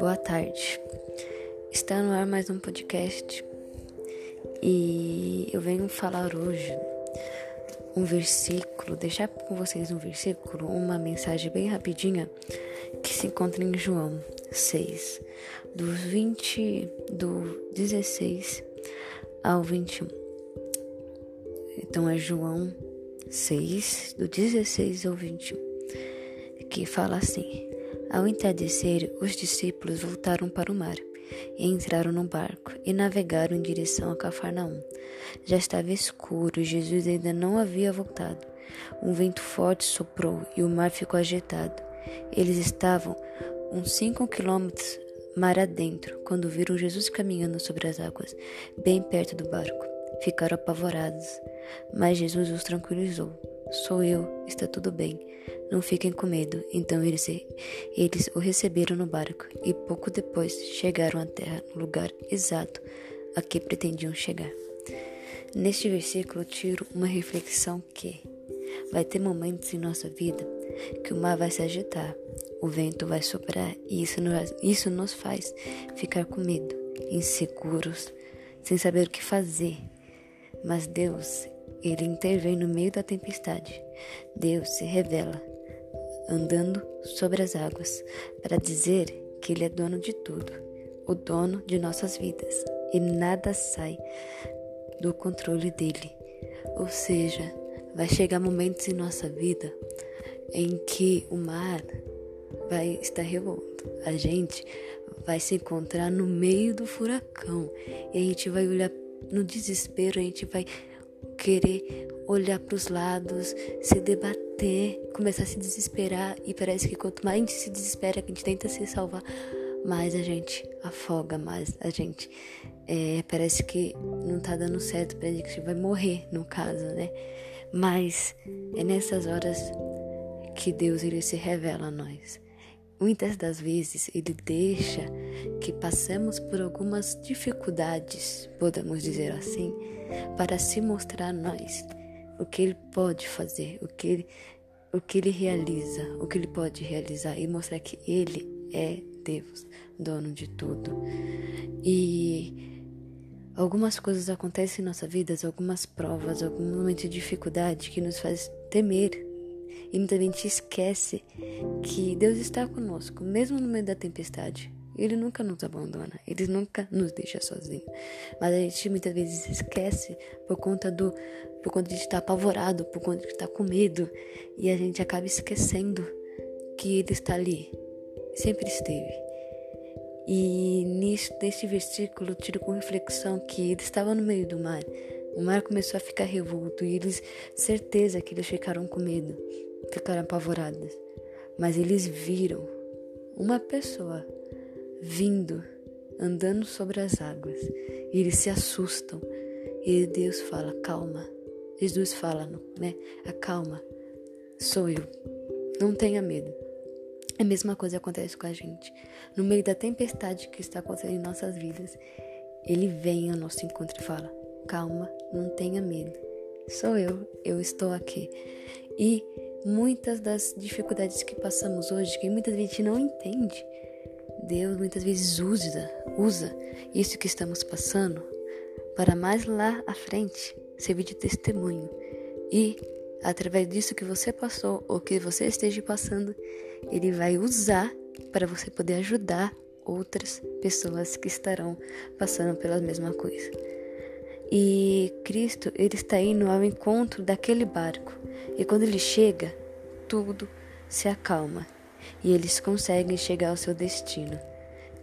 Boa tarde. Está no ar mais um podcast e eu venho falar hoje um versículo, deixar com vocês um versículo, uma mensagem bem rapidinha que se encontra em João 6, do 20, do 16 ao 21. Então é João 6, do 16 ao 21, que fala assim: Ao entardecer, os discípulos voltaram para o mar e entraram no barco e navegaram em direção a Cafarnaum. Já estava escuro e Jesus ainda não havia voltado. Um vento forte soprou e o mar ficou agitado. Eles estavam uns cinco quilômetros mar adentro quando viram Jesus caminhando sobre as águas, bem perto do barco. Ficaram apavorados, mas Jesus os tranquilizou. Sou eu, está tudo bem. Não fiquem com medo. Então eles, eles o receberam no barco e pouco depois chegaram à terra, no lugar exato a que pretendiam chegar. Neste versículo, tiro uma reflexão que vai ter momentos em nossa vida que o mar vai se agitar, o vento vai soprar e isso nos, isso nos faz ficar com medo, inseguros, sem saber o que fazer. Mas Deus, Ele intervém no meio da tempestade. Deus se revela andando sobre as águas para dizer que Ele é dono de tudo, o dono de nossas vidas e nada sai do controle dele. Ou seja, vai chegar momentos em nossa vida em que o mar vai estar revolto. A gente vai se encontrar no meio do furacão e a gente vai olhar no desespero, a gente vai querer olhar para os lados, se debater, começar a se desesperar e parece que quanto mais a gente se desespera, que a gente tenta se salvar, mais a gente afoga, mais a gente é, parece que não tá dando certo, parece que a gente vai morrer no caso, né? Mas é nessas horas que Deus ele se revela a nós. Muitas das vezes ele deixa que passemos por algumas dificuldades, podemos dizer assim, para se mostrar a nós o que ele pode fazer, o que ele, o que ele realiza, o que ele pode realizar e mostrar que ele é Deus, dono de tudo. E algumas coisas acontecem em nossa vida, algumas provas, algum momento de dificuldade que nos faz temer e muita gente esquece que Deus está conosco, mesmo no meio da tempestade. Ele nunca nos abandona, ele nunca nos deixa sozinho. Mas a gente muitas vezes esquece por conta do por conta de estar apavorado, por conta de estar com medo, e a gente acaba esquecendo que ele está ali, sempre esteve. E neste versículo, tiro com reflexão que ele estava no meio do mar. O mar começou a ficar revolto e eles, certeza que eles ficaram com medo ficaram apavoradas, mas eles viram uma pessoa vindo, andando sobre as águas, e eles se assustam. E Deus fala: calma. Jesus fala, né? Acalma, sou eu. Não tenha medo. A mesma coisa acontece com a gente. No meio da tempestade que está acontecendo em nossas vidas, Ele vem ao nosso encontro e fala: calma, não tenha medo. Sou eu, eu estou aqui. E muitas das dificuldades que passamos hoje, que muitas vezes a gente não entende, Deus muitas vezes usa, usa isso que estamos passando para mais lá à frente servir de testemunho. E através disso que você passou ou que você esteja passando, ele vai usar para você poder ajudar outras pessoas que estarão passando pela mesma coisa. E Cristo, ele está indo ao encontro daquele barco. E quando ele chega, tudo se acalma e eles conseguem chegar ao seu destino.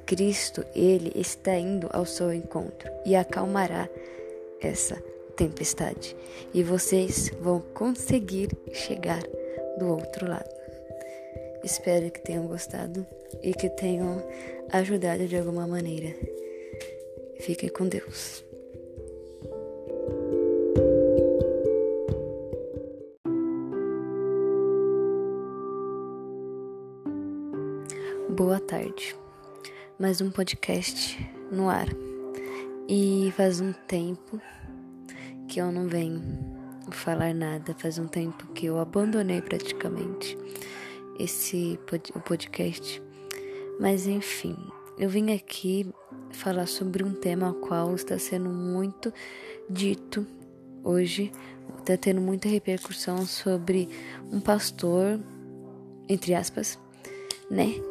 Cristo, ele está indo ao seu encontro e acalmará essa tempestade. E vocês vão conseguir chegar do outro lado. Espero que tenham gostado e que tenham ajudado de alguma maneira. Fiquem com Deus. Boa tarde. Mais um podcast no ar. E faz um tempo que eu não venho falar nada, faz um tempo que eu abandonei praticamente esse o podcast. Mas enfim, eu vim aqui falar sobre um tema qual está sendo muito dito hoje, está tendo muita repercussão sobre um pastor, entre aspas, né?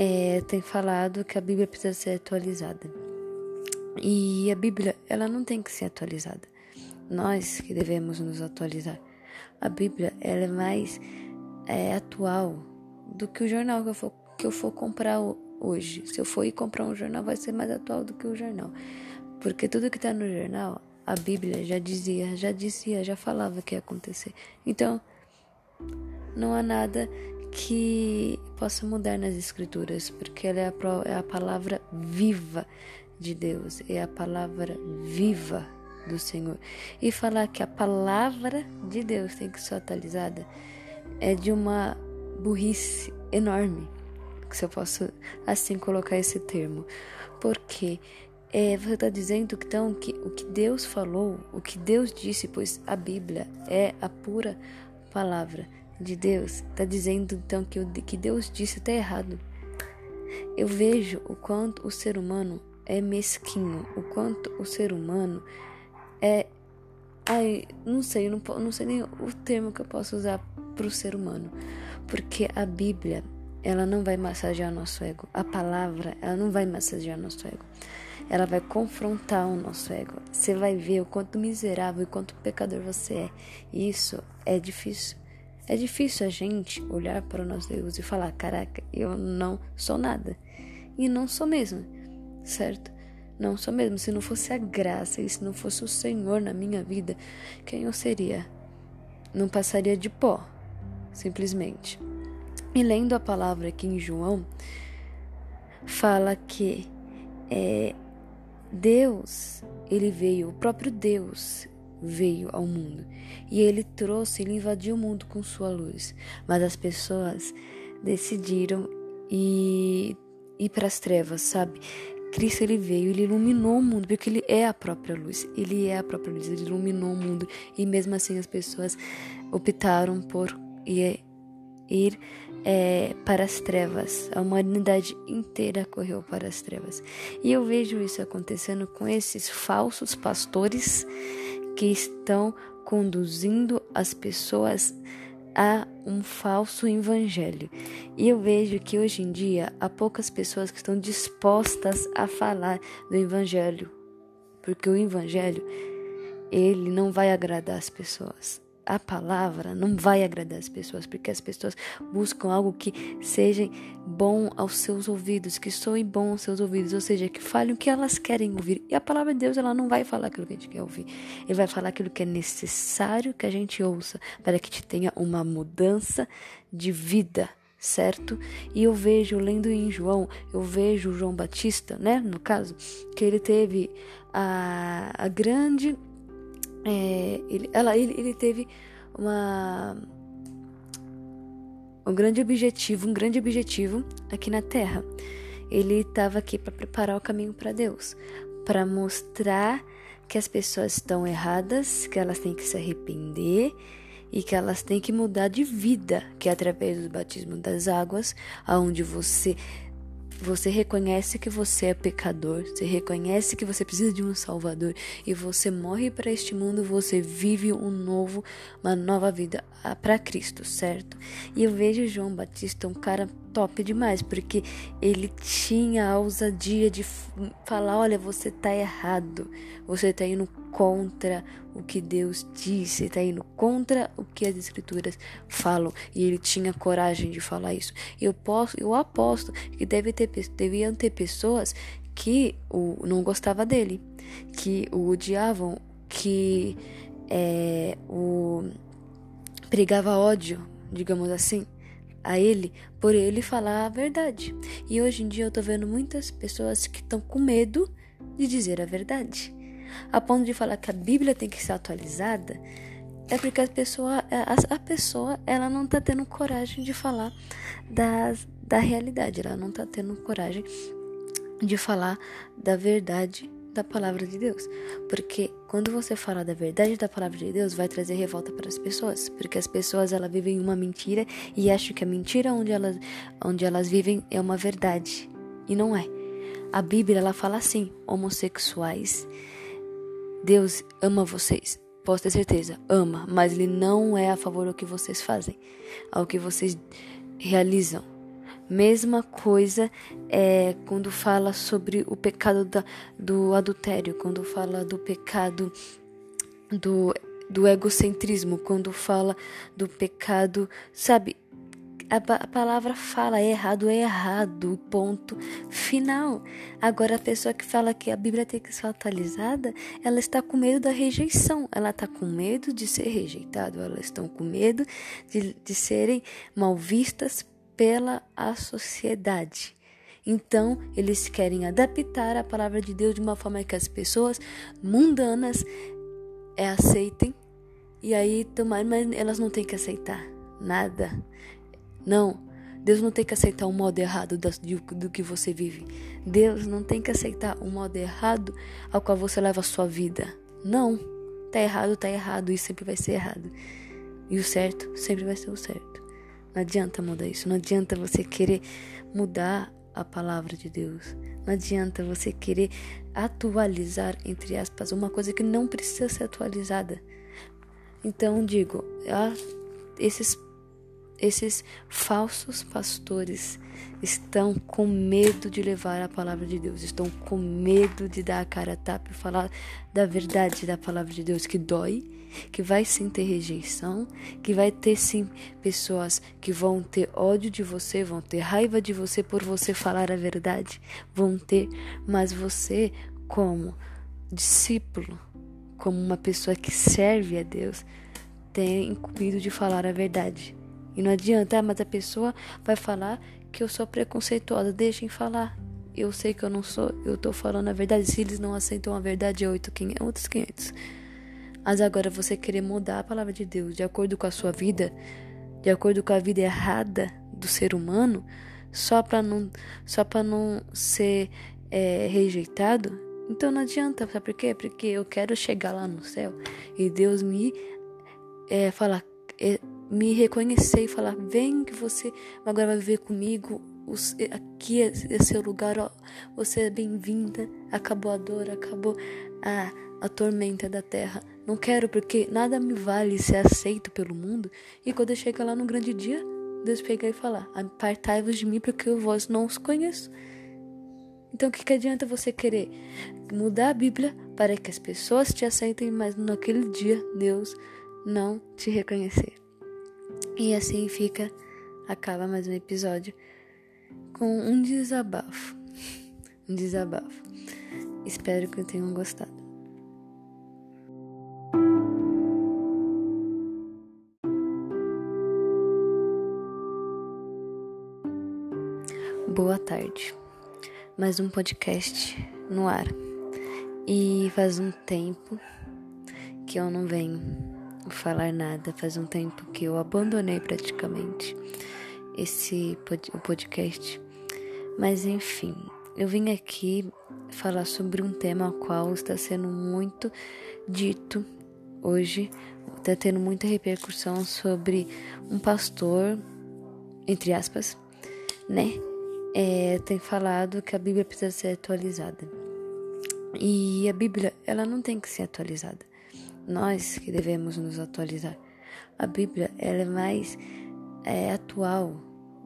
É, tem falado que a Bíblia precisa ser atualizada. E a Bíblia, ela não tem que ser atualizada. Nós que devemos nos atualizar. A Bíblia, ela é mais é, atual do que o jornal que eu for, que eu for comprar hoje. Se eu for ir comprar um jornal, vai ser mais atual do que o jornal. Porque tudo que está no jornal, a Bíblia já dizia, já dizia, já falava que ia acontecer. Então, não há nada que possa mudar nas Escrituras, porque ela é a, é a palavra viva de Deus, é a palavra viva do Senhor. E falar que a palavra de Deus tem que ser atualizada é de uma burrice enorme se eu posso assim colocar esse termo. Porque é, você está dizendo então que o que Deus falou, o que Deus disse, pois a Bíblia é a pura palavra de Deus, está dizendo então que o que Deus disse está errado. Eu vejo o quanto o ser humano é mesquinho, o quanto o ser humano é. Ai, não sei, não, não sei nem o termo que eu posso usar para o ser humano, porque a Bíblia ela não vai massagear nosso ego. A palavra, ela não vai massagear nosso ego. Ela vai confrontar o nosso ego. Você vai ver o quanto miserável e quanto pecador você é. E isso é difícil. É difícil a gente olhar para o nosso Deus e falar: caraca, eu não sou nada. E não sou mesmo, certo? Não sou mesmo. Se não fosse a graça e se não fosse o Senhor na minha vida, quem eu seria? Não passaria de pó, simplesmente. E lendo a palavra aqui em João, fala que é, Deus, ele veio, o próprio Deus veio ao mundo e ele trouxe, ele invadiu o mundo com sua luz, mas as pessoas decidiram ir, ir para as trevas, sabe? Cristo ele veio, ele iluminou o mundo, porque ele é a própria luz. Ele é a própria luz, ele iluminou o mundo e mesmo assim as pessoas optaram por ir é, para as trevas. A humanidade inteira correu para as trevas. E eu vejo isso acontecendo com esses falsos pastores que estão conduzindo as pessoas a um falso evangelho. E eu vejo que hoje em dia há poucas pessoas que estão dispostas a falar do evangelho, porque o evangelho ele não vai agradar as pessoas a palavra não vai agradar as pessoas, porque as pessoas buscam algo que seja bom aos seus ouvidos, que soe bom aos seus ouvidos, ou seja, que fale o que elas querem ouvir. E a palavra de Deus, ela não vai falar aquilo que a gente quer ouvir. Ele vai falar aquilo que é necessário que a gente ouça para que te tenha uma mudança de vida certo? E eu vejo, lendo em João, eu vejo João Batista, né, no caso, que ele teve a, a grande é, ele, ela, ele, ele teve uma um grande objetivo, um grande objetivo aqui na Terra. Ele estava aqui para preparar o caminho para Deus, para mostrar que as pessoas estão erradas, que elas têm que se arrepender e que elas têm que mudar de vida, que é através do batismo das águas, aonde você você reconhece que você é pecador, você reconhece que você precisa de um Salvador e você morre para este mundo, você vive um novo, uma nova vida ah, para Cristo, certo? E eu vejo João Batista um cara top demais, porque ele tinha a ousadia de falar: olha, você tá errado, você tá indo contra o que Deus disse, tá indo contra o que as Escrituras falam. E ele tinha coragem de falar isso. Eu posso, eu aposto que deve ter, deviam ter pessoas que o, não gostava dele, que o odiavam, que é, o pregava ódio, digamos assim a ele por ele falar a verdade. E hoje em dia eu tô vendo muitas pessoas que estão com medo de dizer a verdade. A ponto de falar que a Bíblia tem que ser atualizada, é porque a pessoa, a, a pessoa ela não tá tendo coragem de falar da, da realidade, ela não tá tendo coragem de falar da verdade da palavra de Deus. Porque quando você fala da verdade da palavra de Deus, vai trazer revolta para as pessoas. Porque as pessoas elas vivem uma mentira e acham que a mentira onde elas, onde elas vivem é uma verdade. E não é. A Bíblia ela fala assim: homossexuais, Deus ama vocês. Posso ter certeza, ama, mas ele não é a favor do que vocês fazem, ao que vocês realizam. Mesma coisa é quando fala sobre o pecado da, do adultério, quando fala do pecado do, do egocentrismo, quando fala do pecado, sabe? A, a, palavra fala é errado, é errado, ponto final. Agora, a pessoa que fala que a Bíblia tem que ser atualizada, ela está com medo da rejeição, ela está com medo de ser rejeitado, elas estão com medo de, de serem mal vistas pela a sociedade. Então, eles querem adaptar a palavra de Deus de uma forma que as pessoas mundanas é, aceitem. E aí, tomar, mas elas não têm que aceitar nada. Não. Deus não tem que aceitar o modo errado do, que você vive. Deus não tem que aceitar o modo errado ao qual você leva a sua vida. Não. Tá errado, tá errado e sempre vai ser errado. E o certo sempre vai ser o certo. Não adianta mudar isso. Não adianta você querer mudar a palavra de Deus. Não adianta você querer atualizar, entre aspas, uma coisa que não precisa ser atualizada. Então, digo, ah, esses, esses falsos pastores estão com medo de levar a palavra de Deus, estão com medo de dar a cara a tapa e falar da verdade da palavra de Deus que dói que vai sim ter rejeição, que vai ter sim pessoas que vão ter ódio de você, vão ter raiva de você por você falar a verdade, vão ter, mas você, como discípulo, como uma pessoa que serve a Deus, tem incumbido de falar a verdade. E não adianta, ah, mas a pessoa vai falar que eu sou preconceituosa, deixem falar. Eu sei que eu não sou, eu tô falando a verdade. Se eles não aceitam a verdade, é outros 500. Mas agora você querer mudar a palavra de Deus de acordo com a sua vida, de acordo com a vida errada do ser humano, só para não, só para não ser é, rejeitado, então não adianta, sabe por quê? Porque eu quero chegar lá no céu e Deus me é, falar, é, me reconhecer e falar: vem que você agora vai viver comigo. Aqui é, é seu lugar, ó, você é bem-vinda. Acabou a dor, acabou a, a tormenta da terra. Não quero porque nada me vale ser aceito pelo mundo. E quando eu chegar lá no grande dia, Deus pegar e falar: Apartai-vos de mim porque eu vós não os conheço. Então, o que, que adianta você querer mudar a Bíblia para que as pessoas te aceitem, mas naquele dia Deus não te reconhecer? E assim fica, acaba mais um episódio com um desabafo. Um desabafo. Espero que tenham gostado. Boa tarde. Mais um podcast no ar. E faz um tempo que eu não venho falar nada, faz um tempo que eu abandonei praticamente esse o podcast. Mas enfim, eu vim aqui falar sobre um tema ao qual está sendo muito dito hoje, está tendo muita repercussão sobre um pastor, entre aspas, né? é, tem falado que a Bíblia precisa ser atualizada. E a Bíblia, ela não tem que ser atualizada. Nós que devemos nos atualizar. A Bíblia, ela é mais é, atual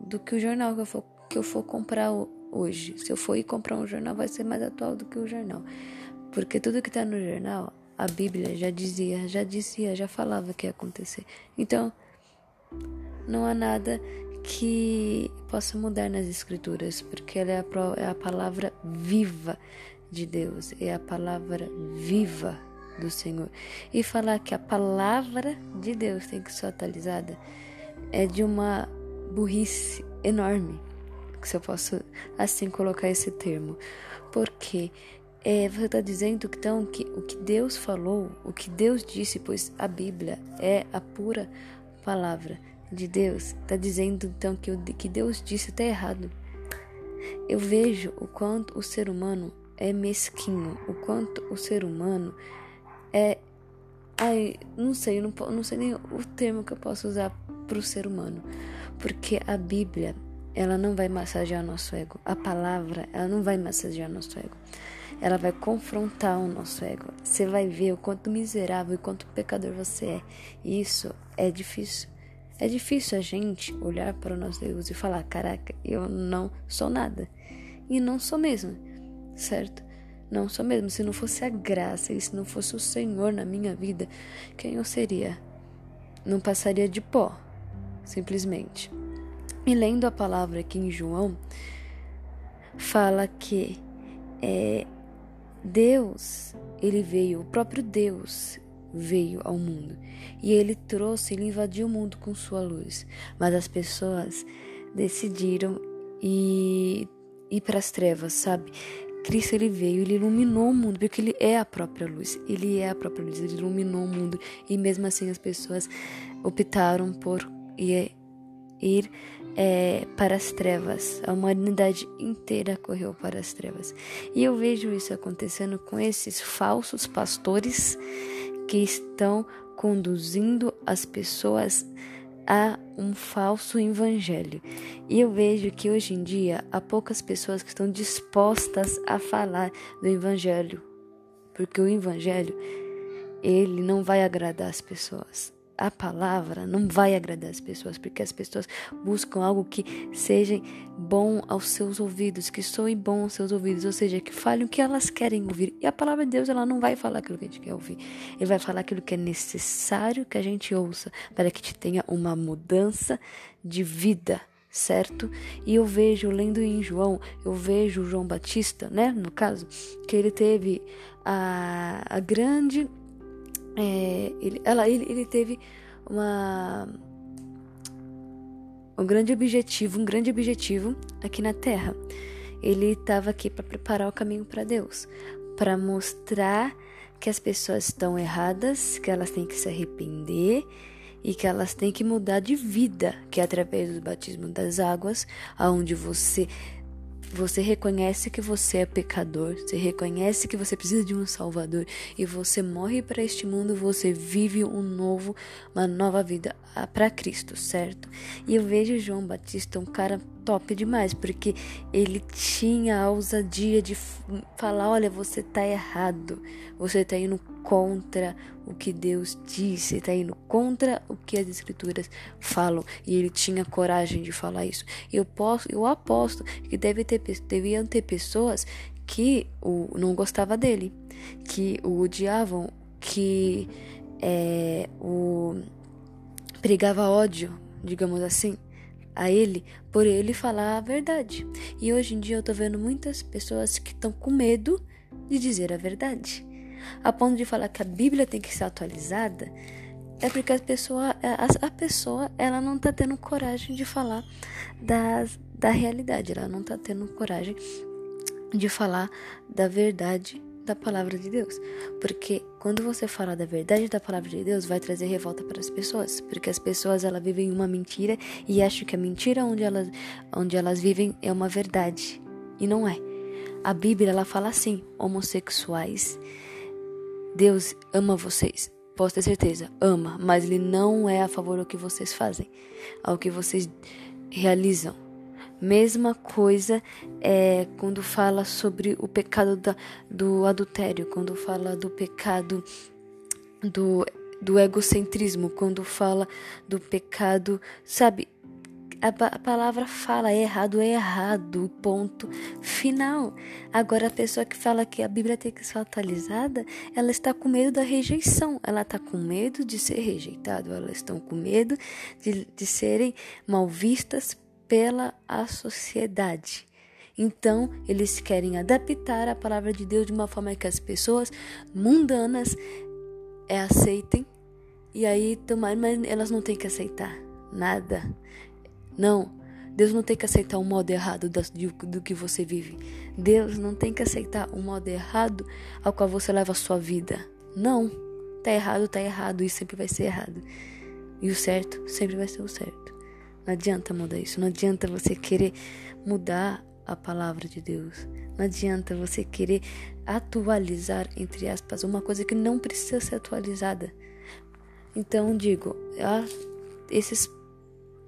do que o jornal que eu for, que eu for comprar hoje. Se eu for ir comprar um jornal, vai ser mais atual do que o jornal. Porque tudo que está no jornal, a Bíblia já dizia, já dizia, já falava que ia acontecer. Então, não há nada que possa mudar nas Escrituras, porque ela é a, é a palavra viva de Deus, é a palavra viva do Senhor. E falar que a palavra de Deus tem que ser atualizada é de uma burrice enorme, se eu posso assim colocar esse termo, porque é, você está dizendo então que o que Deus falou, o que Deus disse, pois a Bíblia é a pura palavra de Deus está dizendo então que o que Deus disse está errado. Eu vejo o quanto o ser humano é mesquinho, o quanto o ser humano é. Ai, não sei, não, não sei nem o termo que eu posso usar para o ser humano, porque a Bíblia ela não vai massagear nosso ego. A palavra, ela não vai massagear nosso ego. Ela vai confrontar o nosso ego. Você vai ver o quanto miserável e quanto pecador você é. E isso é difícil. É difícil a gente olhar para o nosso Deus e falar: caraca, eu não sou nada. E não sou mesmo, certo? Não sou mesmo. Se não fosse a graça e se não fosse o Senhor na minha vida, quem eu seria? Não passaria de pó, simplesmente. E lendo a palavra aqui em João, fala que é, Deus, ele veio, o próprio Deus veio ao mundo e ele trouxe, ele invadiu o mundo com sua luz, mas as pessoas decidiram ir, ir para as trevas, sabe? Cristo ele veio, ele iluminou o mundo, porque ele é a própria luz. Ele é a própria luz, ele iluminou o mundo e mesmo assim as pessoas optaram por ir, é, para as trevas. A humanidade inteira correu para as trevas. E eu vejo isso acontecendo com esses falsos pastores que estão conduzindo as pessoas a um falso evangelho. E eu vejo que hoje em dia há poucas pessoas que estão dispostas a falar do evangelho, porque o evangelho ele não vai agradar as pessoas a palavra não vai agradar as pessoas, porque as pessoas buscam algo que seja bom aos seus ouvidos, que soe bom aos seus ouvidos, ou seja, que fale o que elas querem ouvir. E a palavra de Deus, ela não vai falar aquilo que a gente quer ouvir. Ele vai falar aquilo que é necessário que a gente ouça para que te tenha uma mudança de vida certo? E eu vejo, lendo em João, eu vejo João Batista, né, no caso, que ele teve a, a grande é, ele, ela, ele, ele teve uma um grande objetivo, um grande objetivo aqui na Terra. Ele estava aqui para preparar o caminho para Deus, para mostrar que as pessoas estão erradas, que elas têm que se arrepender e que elas têm que mudar de vida, que é através do batismo das águas, aonde você você reconhece que você é pecador, você reconhece que você precisa de um Salvador e você morre para este mundo, você vive um novo, uma nova vida ah, para Cristo, certo? E eu vejo João Batista um cara top demais, porque ele tinha a ousadia de falar: olha, você está errado, você está indo contra o que Deus disse, está indo contra o que as Escrituras falam. E ele tinha coragem de falar isso. Eu posso, eu aposto que deve ter, deviam ter pessoas que o, não gostava dele, que o odiavam, que é, o pregava ódio, digamos assim a ele por ele falar a verdade. E hoje em dia eu tô vendo muitas pessoas que estão com medo de dizer a verdade. A ponto de falar que a Bíblia tem que ser atualizada, é porque a pessoa, a, a pessoa ela não tá tendo coragem de falar da, da realidade, ela não tá tendo coragem de falar da verdade da palavra de Deus. Porque quando você fala da verdade da palavra de Deus, vai trazer revolta para as pessoas. Porque as pessoas elas vivem uma mentira e acham que a mentira onde elas, onde elas vivem é uma verdade. E não é. A Bíblia ela fala assim: homossexuais, Deus ama vocês. Posso ter certeza, ama, mas ele não é a favor do que vocês fazem, ao que vocês realizam. Mesma coisa é quando fala sobre o pecado da, do adultério, quando fala do pecado do, do egocentrismo, quando fala do pecado, sabe? A, a, palavra fala é errado, é errado, ponto final. Agora, a pessoa que fala que a Bíblia tem que ser atualizada, ela está com medo da rejeição, ela está com medo de ser rejeitado, elas estão com medo de, de serem mal vistas pela a sociedade. Então, eles querem adaptar a palavra de Deus de uma forma que as pessoas mundanas é, aceitem. E aí, mas elas não têm que aceitar nada. Não, Deus não tem que aceitar o modo errado do, do que você vive. Deus não tem que aceitar o modo errado ao qual você leva a sua vida. Não, tá errado, tá errado e sempre vai ser errado. E o certo sempre vai ser o certo. Não adianta mudar isso. Não adianta você querer mudar a palavra de Deus. Não adianta você querer atualizar, entre aspas, uma coisa que não precisa ser atualizada. Então, digo, esses,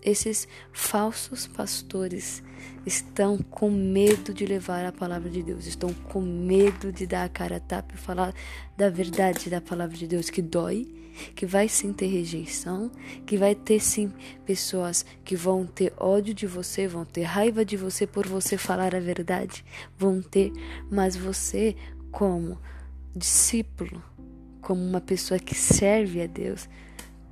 esses falsos pastores estão com medo de levar a palavra de Deus, estão com medo de dar a cara a tapa e falar da verdade da palavra de Deus que dói, que vai sim ter rejeição, que vai ter sim pessoas que vão ter ódio de você, vão ter raiva de você por você falar a verdade, vão ter, mas você como discípulo, como uma pessoa que serve a Deus,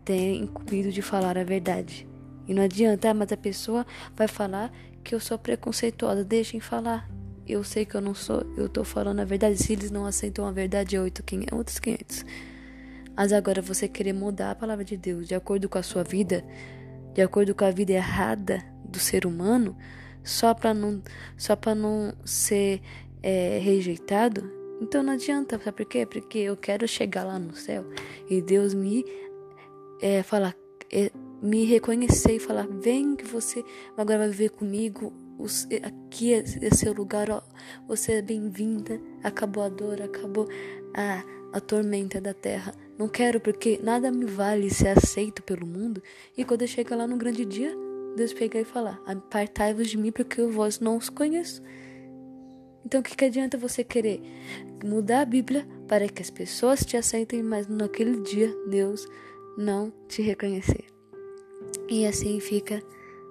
tem incumbido de falar a verdade. E não adianta, ah, mas a pessoa vai falar que eu sou preconceituosa. Deixem falar. Eu sei que eu não sou, eu tô falando a verdade. Se eles não aceitam a verdade, é outros 500. Mas agora você querer mudar a palavra de Deus de acordo com a sua vida, de acordo com a vida errada do ser humano, só para não, só para não ser é, rejeitado, então não adianta, sabe por quê? Porque eu quero chegar lá no céu e Deus me é, falar, é, me reconhecer e falar: vem que você agora vai viver comigo. Aqui é, é seu lugar, ó, você é bem-vinda. Acabou a dor, acabou a, a tormenta da terra. Não quero porque nada me vale ser aceito pelo mundo. E quando eu chegar lá no grande dia, Deus pegar e falar: apartai-vos de mim porque eu vos não os conheço. Então, o que, que adianta você querer mudar a Bíblia para que as pessoas te aceitem, mas naquele dia Deus não te reconhecer? E assim fica,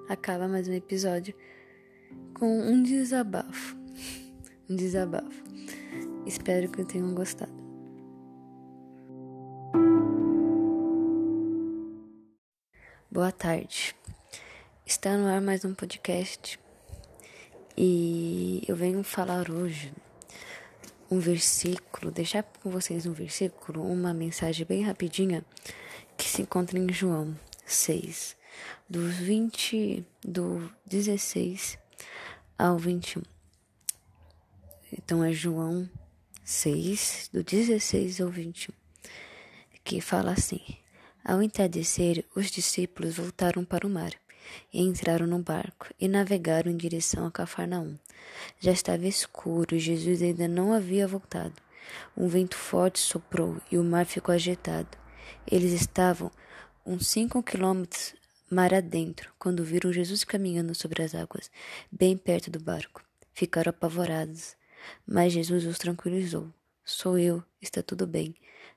acaba mais um episódio com um desabafo. Um desabafo. Espero que tenham gostado. Boa tarde. Está no ar mais um podcast e eu venho falar hoje um versículo, deixar com vocês um versículo, uma mensagem bem rapidinha que se encontra em João 6, do 20, do 16 ao 21. Então é João 6, do 16 ao 21, que fala assim: Ao entardecer, os discípulos voltaram para o mar e entraram no barco e navegaram em direção a Cafarnaum. Já estava escuro e Jesus ainda não havia voltado. Um vento forte soprou e o mar ficou agitado. Eles estavam uns cinco quilômetros mar adentro, quando viram Jesus caminhando sobre as águas, bem perto do barco. Ficaram apavorados, mas Jesus os tranquilizou. Sou eu, está tudo bem.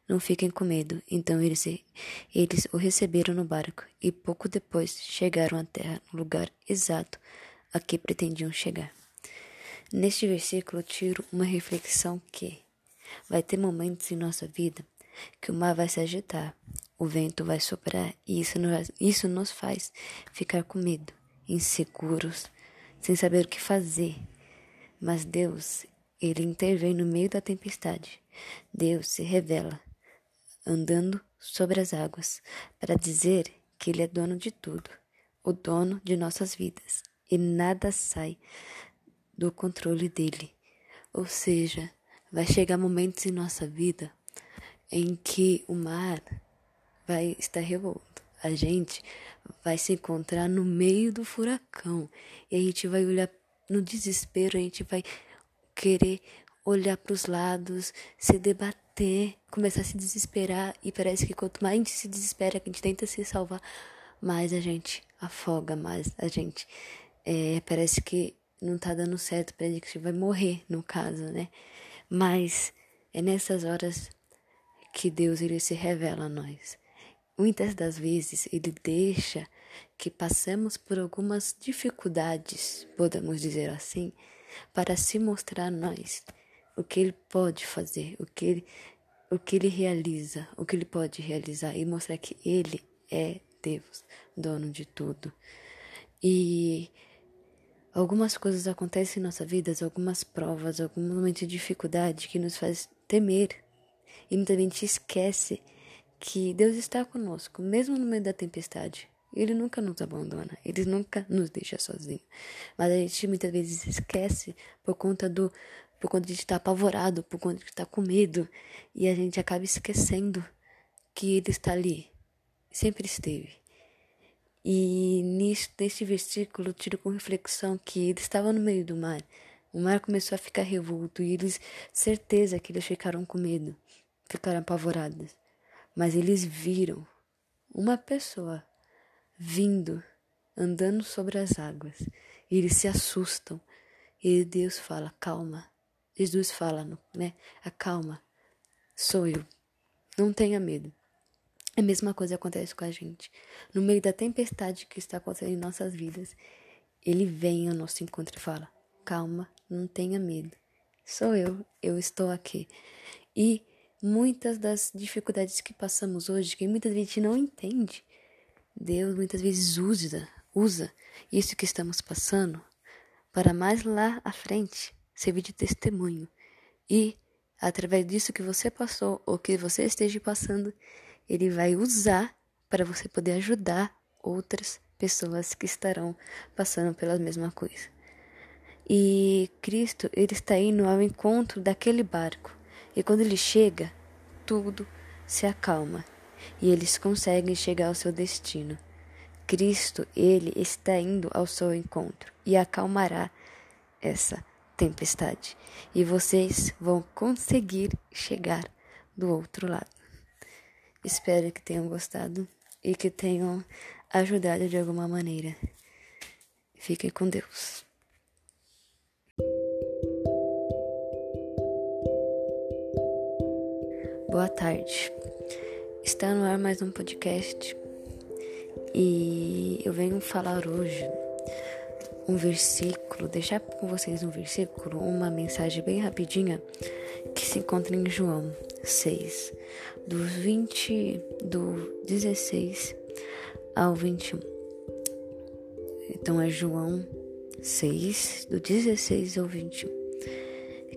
Não fiquem com medo. Então eles, eles o receberam no barco e pouco depois chegaram à terra, no lugar exato a que pretendiam chegar. Neste versículo tiro uma reflexão que vai ter momentos em nossa vida que o mar vai se agitar, o vento vai soprar e isso nos, isso nos faz ficar com medo, inseguros, sem saber o que fazer. Mas Deus, Ele intervém no meio da tempestade. Deus se revela, andando sobre as águas, para dizer que Ele é dono de tudo, o dono de nossas vidas, e nada sai do controle dele. Ou seja, vai chegar momentos em nossa vida em que o mar vai estar revolto. A gente vai se encontrar no meio do furacão e a gente vai olhar no desespero, a gente vai querer olhar para os lados, se debater, começar a se desesperar e parece que quanto mais a gente se desespera, que a gente tenta se salvar, mais a gente afoga, mais a gente é, parece que não tá dando certo, parece que a gente vai morrer no caso, né? Mas é nessas horas que Deus ele se revela a nós. Muitas das vezes ele deixa que passemos por algumas dificuldades, podemos dizer assim, para se mostrar a nós o que ele pode fazer, o que ele, o que ele realiza, o que ele pode realizar e mostrar que ele é Deus, dono de tudo. E algumas coisas acontecem em nossa vida, algumas provas, alguns momentos de dificuldade que nos faz temer. E muita gente esquece que Deus está conosco, mesmo no meio da tempestade. Ele nunca nos abandona, ele nunca nos deixa sozinho. Mas a gente muitas vezes esquece por conta do por conta de estar apavorado, por conta de estar com medo, e a gente acaba esquecendo que ele está ali, sempre esteve. E neste versículo, tiro com reflexão que ele estava no meio do mar. O mar começou a ficar revolto e eles, certeza que eles ficaram com medo, ficaram apavorados mas eles viram uma pessoa vindo andando sobre as águas. E eles se assustam. E Deus fala: calma. Jesus fala, né? Acalma. Sou eu. Não tenha medo. A mesma coisa acontece com a gente. No meio da tempestade que está acontecendo em nossas vidas, ele vem ao nosso encontro e fala: Calma, não tenha medo. Sou eu, eu estou aqui. E muitas das dificuldades que passamos hoje, que muitas vezes a gente não entende, Deus muitas vezes usa, usa isso que estamos passando para mais lá à frente servir de testemunho. E através disso que você passou ou que você esteja passando, ele vai usar para você poder ajudar outras pessoas que estarão passando pela mesma coisa. E Cristo, ele está indo ao encontro daquele barco. E quando ele chega, tudo se acalma e eles conseguem chegar ao seu destino. Cristo, ele está indo ao seu encontro e acalmará essa tempestade. E vocês vão conseguir chegar do outro lado. Espero que tenham gostado e que tenham ajudado de alguma maneira. Fiquem com Deus. Boa tarde. Está no ar mais um podcast e eu venho falar hoje um versículo, deixar com vocês um versículo, uma mensagem bem rapidinha que se encontra em João 6, do 20, do 16 ao 21. Então é João 6, do 16 ao 21,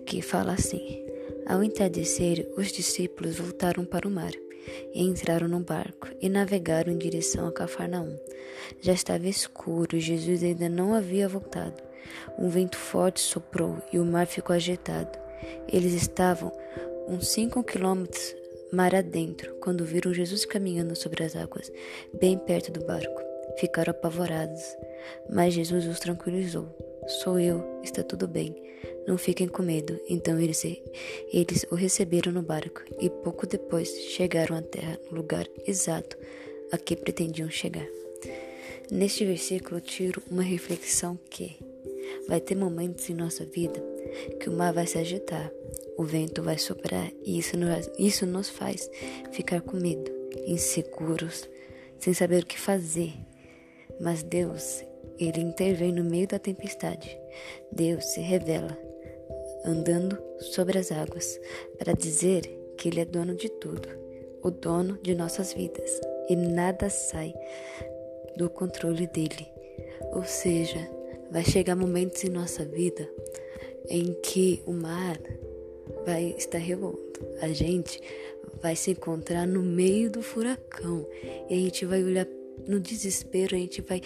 que fala assim: Ao entardecer, os discípulos voltaram para o mar e entraram no barco e navegaram em direção a Cafarnaum. Já estava escuro Jesus ainda não havia voltado. Um vento forte soprou e o mar ficou agitado. Eles estavam uns cinco quilômetros mar adentro quando viram Jesus caminhando sobre as águas, bem perto do barco. Ficaram apavorados, mas Jesus os tranquilizou. Sou eu, está tudo bem. Não fiquem com medo. Então eles, eles o receberam no barco e pouco depois chegaram à terra, no lugar exato a que pretendiam chegar. Neste versículo, tiro uma reflexão que vai ter momentos em nossa vida que o mar vai se agitar, o vento vai soprar e isso nos, isso nos faz ficar com medo, inseguros, sem saber o que fazer. Mas Deus, Ele intervém no meio da tempestade. Deus se revela andando sobre as águas para dizer que Ele é dono de tudo, o dono de nossas vidas e nada sai do controle dele. Ou seja, vai chegar momentos em nossa vida em que o mar vai estar revolto. A gente vai se encontrar no meio do furacão e a gente vai olhar no desespero, a gente vai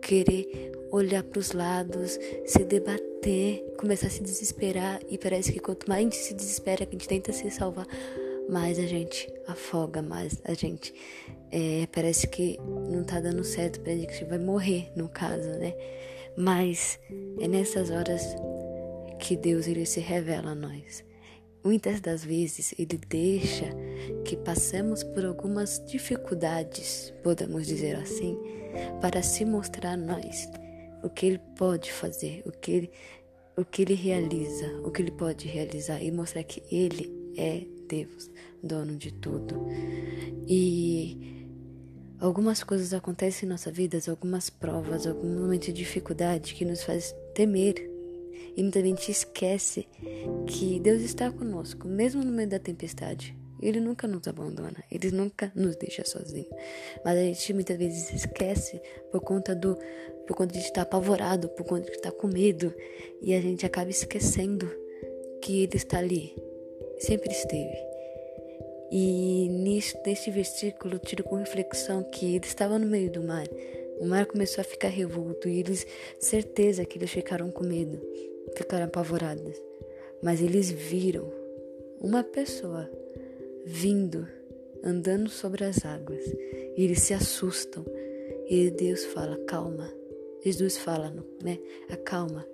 querer olhar para os lados, se debater, começar a se desesperar e parece que quanto mais a gente se desespera, que a gente tenta se salvar, mais a gente afoga, mais a gente é, parece que não tá dando certo, parece que a gente vai morrer no caso, né? Mas é nessas horas que Deus ele se revela a nós. Muitas das vezes ele deixa que passemos por algumas dificuldades, podemos dizer assim, para se mostrar a nós o que ele pode fazer, o que ele, o que ele realiza, o que ele pode realizar e mostrar que ele é Deus, dono de tudo. E algumas coisas acontecem em nossa vida, algumas provas, algum momento de dificuldade que nos faz temer e muita gente esquece que Deus está conosco, mesmo no meio da tempestade. Ele nunca nos abandona, ele nunca nos deixa sozinho. Mas a gente muitas vezes esquece por conta do por conta de estar apavorado, por conta de estar com medo, e a gente acaba esquecendo que ele está ali, sempre esteve. E nisso, neste versículo, tiro com reflexão que ele estava no meio do mar. O mar começou a ficar revolto e eles, certeza que eles ficaram com medo ficaram apavoradas, mas eles viram uma pessoa vindo, andando sobre as águas, e eles se assustam. E Deus fala: calma. Jesus fala, né? Acalma.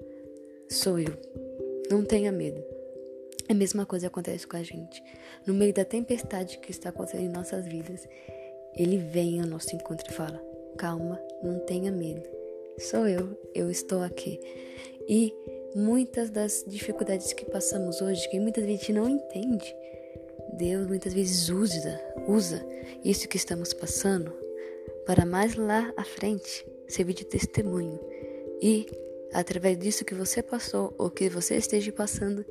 Sou eu. Não tenha medo. A mesma coisa acontece com a gente. No meio da tempestade que está acontecendo em nossas vidas, ele vem ao nosso encontro e fala: calma, não tenha medo. Sou eu, eu estou aqui. E muitas das dificuldades que passamos hoje, que muitas vezes a gente não entende, Deus muitas vezes usa, usa isso que estamos passando para mais lá à frente servir de testemunho. E através disso que você passou ou que você esteja passando,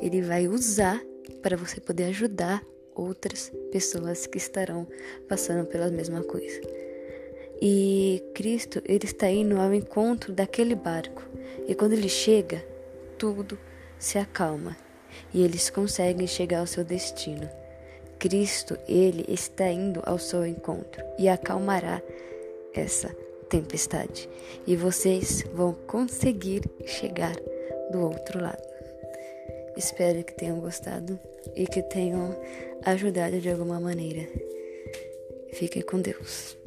ele vai usar para você poder ajudar outras pessoas que estarão passando pela mesma coisa. E Cristo, ele está indo ao encontro daquele barco. E quando ele chega, tudo se acalma e eles conseguem chegar ao seu destino. Cristo, ele está indo ao seu encontro e acalmará essa tempestade. E vocês vão conseguir chegar do outro lado. Espero que tenham gostado e que tenham ajudado de alguma maneira. Fiquem com Deus.